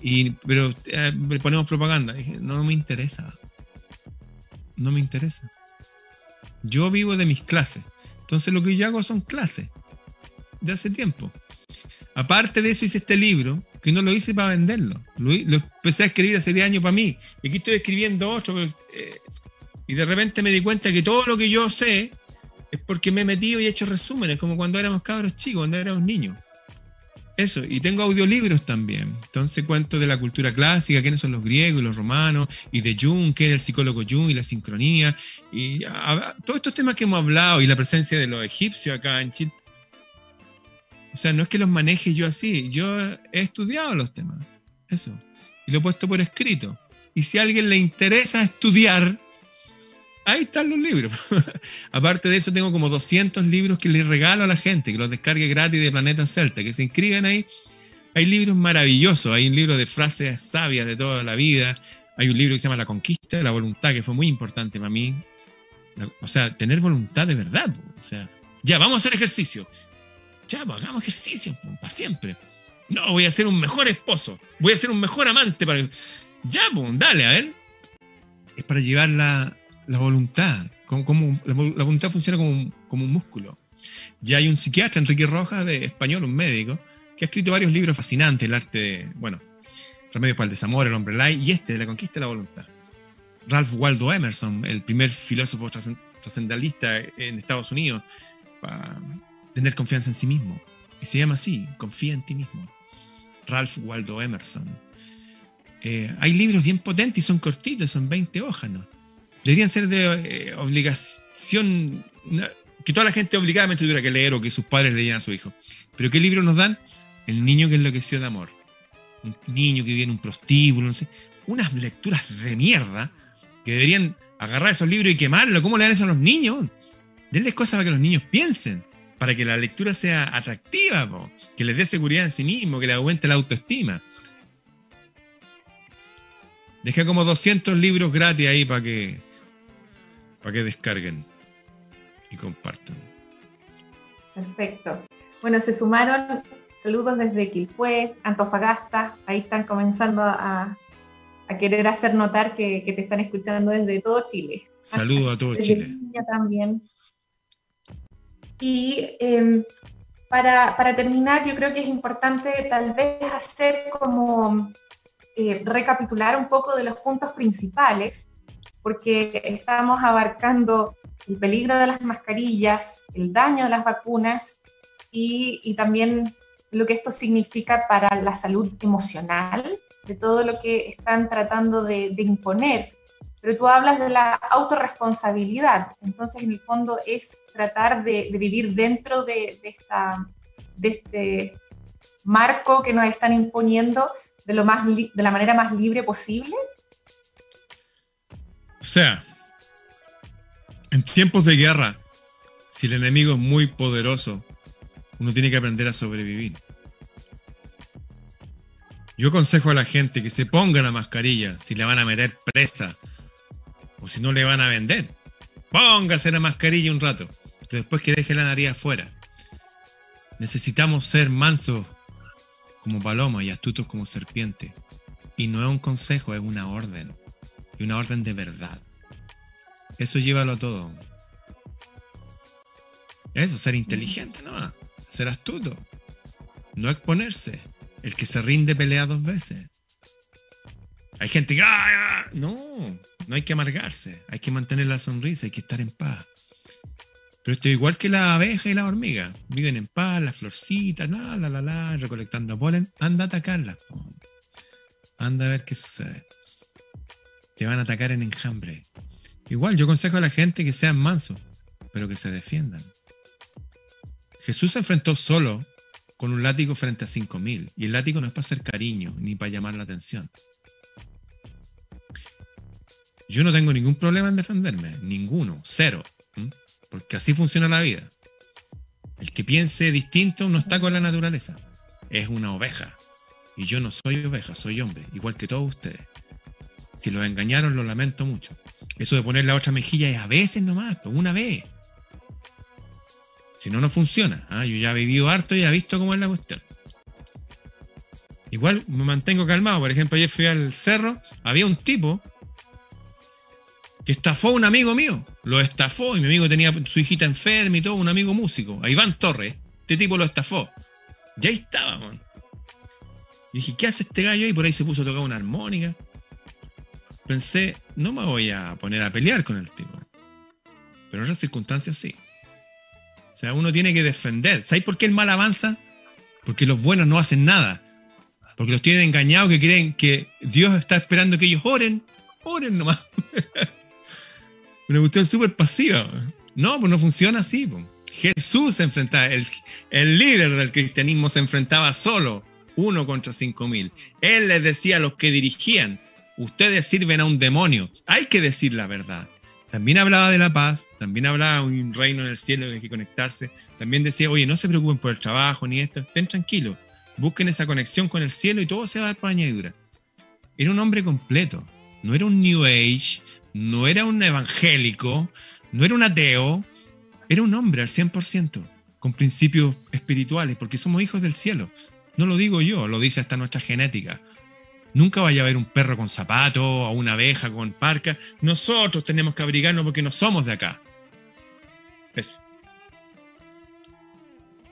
y, pero eh, le ponemos propaganda. dije, no me interesa. No me interesa. Yo vivo de mis clases. Entonces lo que yo hago son clases de hace tiempo. Aparte de eso hice este libro, que no lo hice para venderlo. Lo, empecé a escribir hace 10 años para mí. Y aquí estoy escribiendo otro. Eh, y de repente me di cuenta que todo lo que yo sé es porque me he metido y he hecho resúmenes, como cuando éramos cabros chicos, cuando éramos niños. Eso, y tengo audiolibros también. Entonces cuento de la cultura clásica, quiénes son los griegos y los romanos, y de Jung, quién es el psicólogo Jung y la sincronía, y todos estos temas que hemos hablado, y la presencia de los egipcios acá en Chile. O sea, no es que los maneje yo así, yo he estudiado los temas, eso, y lo he puesto por escrito. Y si a alguien le interesa estudiar, ahí están los libros. Aparte de eso, tengo como 200 libros que les regalo a la gente, que los descargue gratis de Planeta Celta, que se inscriban ahí. Hay libros maravillosos, hay un libro de frases sabias de toda la vida, hay un libro que se llama La conquista de la voluntad, que fue muy importante para mí. O sea, tener voluntad de verdad. O sea, ya, vamos a hacer ejercicio. Ya, pues, hagamos ejercicio para siempre. No, voy a ser un mejor esposo. Voy a ser un mejor amante. Para... Ya, pues, dale, a ver. Es para llevar la, voluntad. Como, la, voluntad funciona como, como un músculo. Ya hay un psiquiatra, Enrique Rojas, de español, un médico, que ha escrito varios libros fascinantes, el arte de, bueno, Remedios para el Desamor, El Hombre Lai, y este, de La Conquista de la Voluntad. Ralph Waldo Emerson, el primer filósofo trascendentalista en Estados Unidos, para tener confianza en sí mismo. Y se llama así, confía en ti mismo. Ralph Waldo Emerson. Eh, hay libros bien potentes y son cortitos, son 20 hojas, ¿no? Deberían ser de eh, obligación, que toda la gente obligadamente tuviera que leer o que sus padres leyeran a su hijo. Pero ¿qué libros nos dan? El niño que enloqueció de amor. Un niño que viene un prostíbulo. Unas lecturas de mierda que deberían agarrar esos libros y quemarlos. ¿Cómo le dan eso a los niños? Denles cosas para que los niños piensen para que la lectura sea atractiva, que les dé seguridad en sí mismo, que le aumente la autoestima. Dejé como 200 libros gratis ahí para que, para que descarguen y compartan. Perfecto. Bueno, se sumaron saludos desde Quilpué, Antofagasta, ahí están comenzando a, querer hacer notar que, te están escuchando desde todo Chile. Saludos a todo Chile. también. Y em, para, terminar, yo creo que es importante tal vez hacer como eh, recapitular un poco de los puntos principales, porque estamos abarcando el peligro de las mascarillas, el daño de las vacunas y, también lo que esto significa para la salud emocional, de todo lo que están tratando de imponer pero tú hablas de la autorresponsabilidad, entonces en el fondo es tratar de, vivir dentro de, esta, de este marco que nos están imponiendo de, lo más de la manera más libre posible. O sea, en tiempos de guerra, si el enemigo es muy poderoso, uno tiene que aprender a sobrevivir. Yo aconsejo a la gente que se ponga la mascarilla si le van a meter presa o si no le van a vender. Póngase la mascarilla un rato, pero después que deje la nariz afuera. Necesitamos ser mansos como paloma y astutos como serpiente. Y no es un consejo, es una orden. Y una orden de verdad. Eso llévalo todo. Eso, ser inteligente, ¿no? Ser astuto. No exponerse. El que se rinde pelea dos veces. Hay gente que, ¡Ah, no, no hay que amargarse, hay que mantener la sonrisa, hay que estar en paz. Pero esto es igual que la abeja y la hormiga, viven en paz, las florcitas, la, la, la, la, recolectando polen, anda a atacarlas, anda a ver qué sucede. te van a atacar en enjambre. Igual yo aconsejo a la gente que sean mansos, pero que se defiendan. Jesús se enfrentó solo con un látigo frente a 5.000 y el látigo no es para hacer cariño ni para llamar la atención. Yo no tengo ningún problema en defenderme, ninguno, cero, porque así funciona la vida. El que piense distinto no está con la naturaleza, es una oveja. Y yo no soy oveja, soy hombre, igual que todos ustedes. Si los engañaron, lo lamento mucho. Eso de poner la otra mejilla es a veces nomás, pues una vez. Si no, no funciona. ¿ah? Yo ya he vivido harto y he visto cómo es la cuestión. Igual me mantengo calmado. Por ejemplo, ayer fui al cerro, había un tipo que estafó a un amigo mío. Lo estafó y mi amigo tenía su hijita enferma y todo, un amigo músico, a Iván Torres. Este tipo lo estafó. Ya estaba, man. Y dije, ¿qué hace este gallo? Y por ahí se puso a tocar una armónica. Pensé, no me voy a poner a pelear con el tipo. Pero en otras circunstancias sí. O sea, uno tiene que defender. ¿Sabes por qué el mal avanza? Porque los buenos no hacen nada. Porque los tienen engañados que creen que Dios está esperando que ellos oren. Oren nomás. Una cuestión súper pasiva. No, pues no funciona así. Jesús se enfrentaba, el, el líder del cristianismo se enfrentaba solo uno contra cinco mil. Él les decía a los que dirigían, ustedes sirven a un demonio, hay que decir la verdad. También hablaba de la paz, también hablaba de un reino en el cielo que hay que conectarse, también decía, oye, no se preocupen por el trabajo ni esto, estén tranquilos, busquen esa conexión con el cielo y todo se va a dar por añadidura. Era un hombre completo, no era un New Age, no era un evangélico, no era un ateo, era un hombre al 100%, con principios espirituales, porque somos hijos del cielo. No lo digo yo, lo dice hasta nuestra genética. Nunca vaya a haber un perro con zapato o una abeja con parca. Nosotros tenemos que abrigarnos porque no somos de acá. Eso.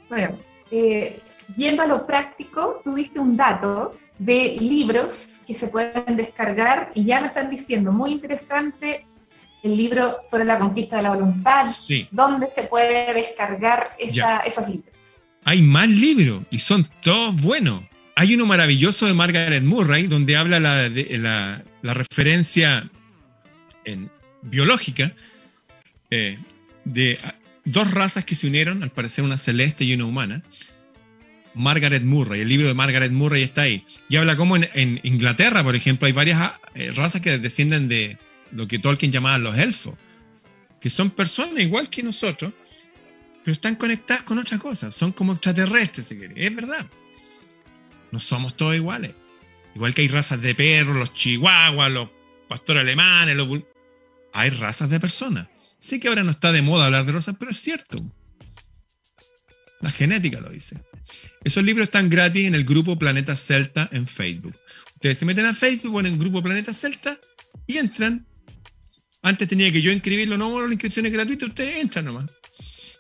Bueno, eh, yendo a lo práctico, tuviste un dato de libros que se pueden descargar y ya me están diciendo, muy interesante, el libro sobre la conquista de la voluntad, Sí. ¿dónde se puede descargar esa- esos libros? Hay más libros y son todos buenos. Hay uno maravilloso de Margaret Murray donde habla la, de- la, la referencia en, biológica eh, de dos razas que se unieron, al parecer una celeste y una humana. Margaret Murray, el libro de Margaret Murray está ahí. Y habla como en, Inglaterra, por ejemplo, hay varias eh, razas que descienden de lo que Tolkien llamaba los elfos, que son personas igual que nosotros, pero están conectadas con otra cosa. Son como extraterrestres, si querés. Es verdad. No somos todos iguales. Igual que hay razas de perros, los chihuahuas, los pastores alemanes, los... Hay razas de personas. Sé que ahora no está de moda hablar de razas, pero es cierto. La genética lo dice. Esos libros están gratis en el grupo Planeta Celta en Facebook. Ustedes se meten a Facebook, ponen grupo Planeta Celta y entran. Antes tenía que yo inscribirlo, no, la inscripción es gratuita, ustedes entran nomás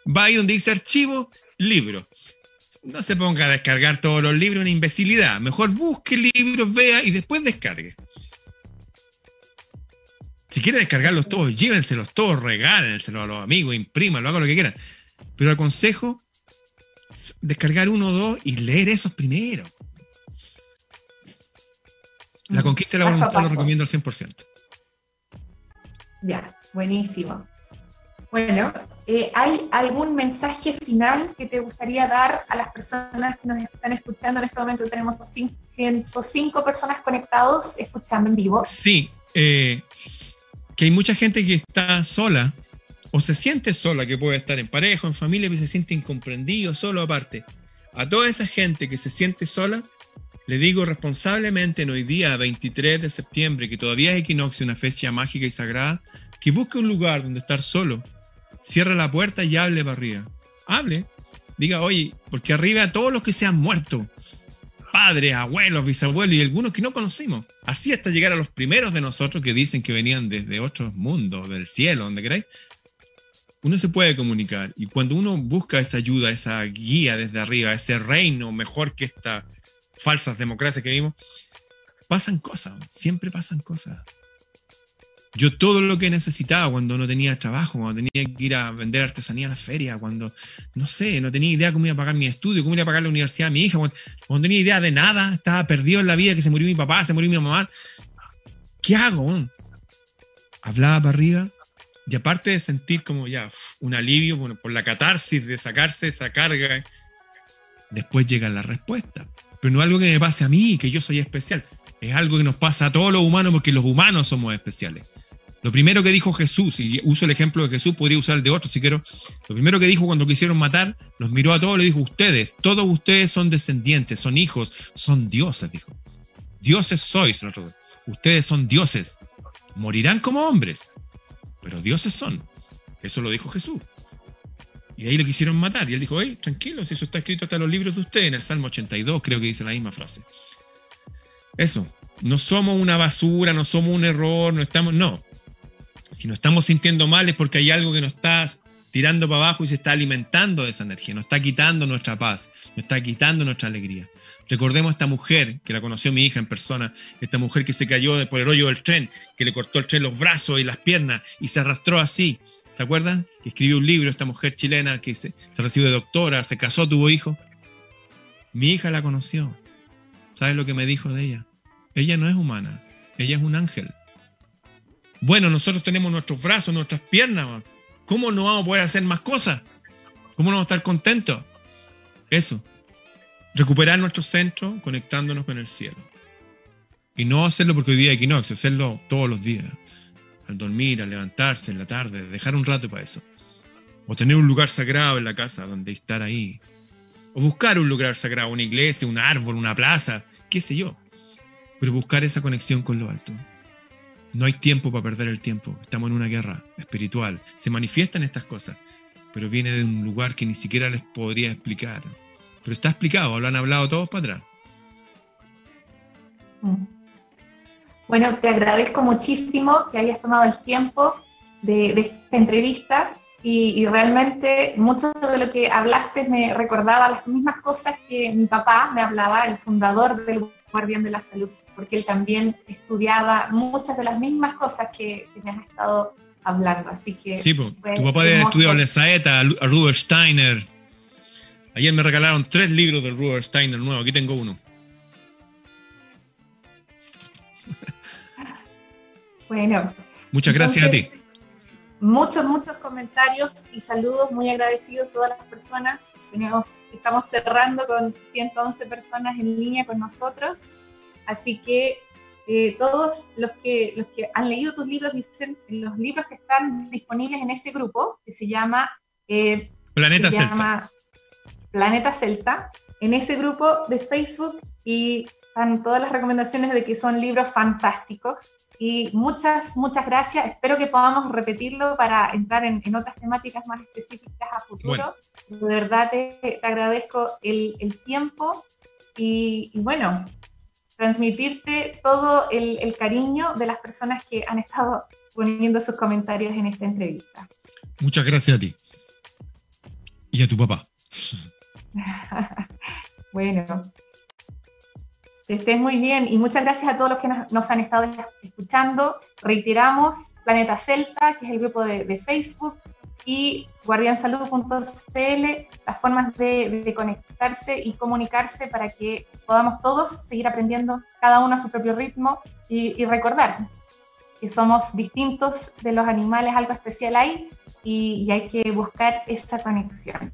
va ahí donde dice archivo, libro. No se ponga a descargar todos los libros, una imbecilidad. Mejor busque libros, vea y después descargue. Si quiere descargarlos todos, llévenselos todos, regálenselos a los amigos, imprímanlo, hagan lo que quieran. Pero aconsejo descargar uno o dos y leer esos primero. La conquista de la voluntad lo recomiendo al 100%. Ya, buenísimo. Bueno, eh, ¿hay algún mensaje final que te gustaría dar a las personas que nos están escuchando? En este momento tenemos cin- 105 personas conectados escuchando en vivo. Sí, eh, que hay mucha gente que está sola o se siente sola, que puede estar en pareja, en familia, pero se siente incomprendido, solo aparte. A toda esa gente que se siente sola, le digo responsablemente en hoy día, 23 de septiembre, que todavía es equinoccio, una fecha mágica y sagrada, que busque un lugar donde estar solo, cierre la puerta y hable para arriba. Hable, diga, oye, porque arriba a todos los que se han muerto, padres, abuelos, bisabuelos y algunos que no conocimos. Así hasta llegar a los primeros de nosotros que dicen que venían desde otros mundos, del cielo, donde queráis. Uno se puede comunicar y cuando uno busca esa ayuda, esa guía desde arriba, ese reino mejor que estas falsas democracias que vimos, pasan cosas, siempre pasan cosas. Yo todo lo que necesitaba cuando no tenía trabajo, cuando tenía que ir a vender artesanía a la feria, cuando, no sé, no tenía idea cómo iba a pagar mi estudio, cómo iba a pagar la universidad a mi hija, cuando, cuando tenía idea de nada, estaba perdido en la vida, que se murió mi papá, se murió mi mamá. ¿qué hago? Hablaba para arriba y aparte de sentir como ya un alivio bueno, por la catarsis de sacarse esa carga, después llega la respuesta. Pero no algo que me pase a mí, que yo soy especial. Es algo que nos pasa a todos los humanos porque los humanos somos especiales. Lo primero que dijo Jesús, y uso el ejemplo de Jesús, podría usar el de otro si quiero. Lo primero que dijo cuando quisieron matar, los miró a todos le dijo: Ustedes, todos ustedes son descendientes, son hijos, son dioses, dijo. Dioses sois, nosotros. Ustedes son dioses. Morirán como hombres, pero dioses son. Eso lo dijo Jesús. Y de ahí lo quisieron matar. Y él dijo, hey, tranquilos, eso está escrito hasta los libros de ustedes, en el Salmo 82 creo que dice la misma frase. Eso, no somos una basura, no somos un error, no estamos, no. Si nos estamos sintiendo mal es porque hay algo que nos está tirando para abajo y se está alimentando de esa energía, nos está quitando nuestra paz, nos está quitando nuestra alegría. Recordemos a esta mujer, que la conoció mi hija en persona, esta mujer que se cayó por el hoyo del tren, que le cortó el tren los brazos y las piernas y se arrastró así. ¿Se acuerdan? Que escribió un libro, esta mujer chilena que se, se recibió de doctora, se casó, tuvo hijos. Mi hija la conoció. ¿Sabes lo que me dijo de ella? Ella no es humana, ella es un ángel. Bueno, nosotros tenemos nuestros brazos, nuestras piernas. ¿Cómo no vamos a poder hacer más cosas? ¿Cómo no vamos a estar contentos? Eso. Recuperar nuestro centro conectándonos con el cielo. Y no hacerlo porque hoy día hay equinoccio, hacerlo todos los días. Al dormir, al levantarse en la tarde, dejar un rato para eso. O tener un lugar sagrado en la casa donde estar ahí. O buscar un lugar sagrado, una iglesia, un árbol, una plaza, qué sé yo. Pero buscar esa conexión con lo alto. No hay tiempo para perder el tiempo. Estamos en una guerra espiritual. Se manifiestan estas cosas, pero viene de un lugar que ni siquiera les podría explicar. Pero está explicado, lo han hablado todos para atrás. Mm. Bueno, te agradezco muchísimo que hayas tomado el tiempo de, esta entrevista y, y, realmente mucho de lo que hablaste me recordaba las mismas cosas que mi papá me hablaba, el fundador del Guardián de la Salud porque él también estudiaba muchas de las mismas cosas que, me has estado hablando. Así que. Sí, tu papá había estudiado a Saeta, a Rudolf Steiner. Ayer me regalaron tres libros del Rudolf Steiner nuevo, aquí tengo uno. bueno. Muchas gracias a ti. Muchos, muchos comentarios y saludos, muy agradecidos a todas las personas. Tenemos, estamos cerrando con 111 personas en línea con nosotros. Así que eh, todos los que, los que han leído tus libros dicen los libros que están disponibles en ese grupo, que se llama... Eh, Planeta Celta. Planeta Celta. En ese grupo de Facebook y están todas las recomendaciones de que son libros fantásticos. Y muchas, muchas gracias. Espero que podamos repetirlo para entrar en, otras temáticas más específicas a futuro. De verdad te, agradezco el, tiempo y, y bueno, transmitirte todo el, cariño de las personas que han estado poniendo sus comentarios en esta entrevista. Muchas gracias a ti. Y a tu papá. bueno, que muy bien y muchas gracias a todos los que nos, han estado escuchando. Reiteramos, Planeta Celta, que es el grupo de Facebook, y guardiansalud.cl, las formas de, conectarse y comunicarse para que podamos todos seguir aprendiendo cada uno a su propio ritmo y, recordar que somos distintos de los animales, algo especial hay y hay que buscar esa conexión.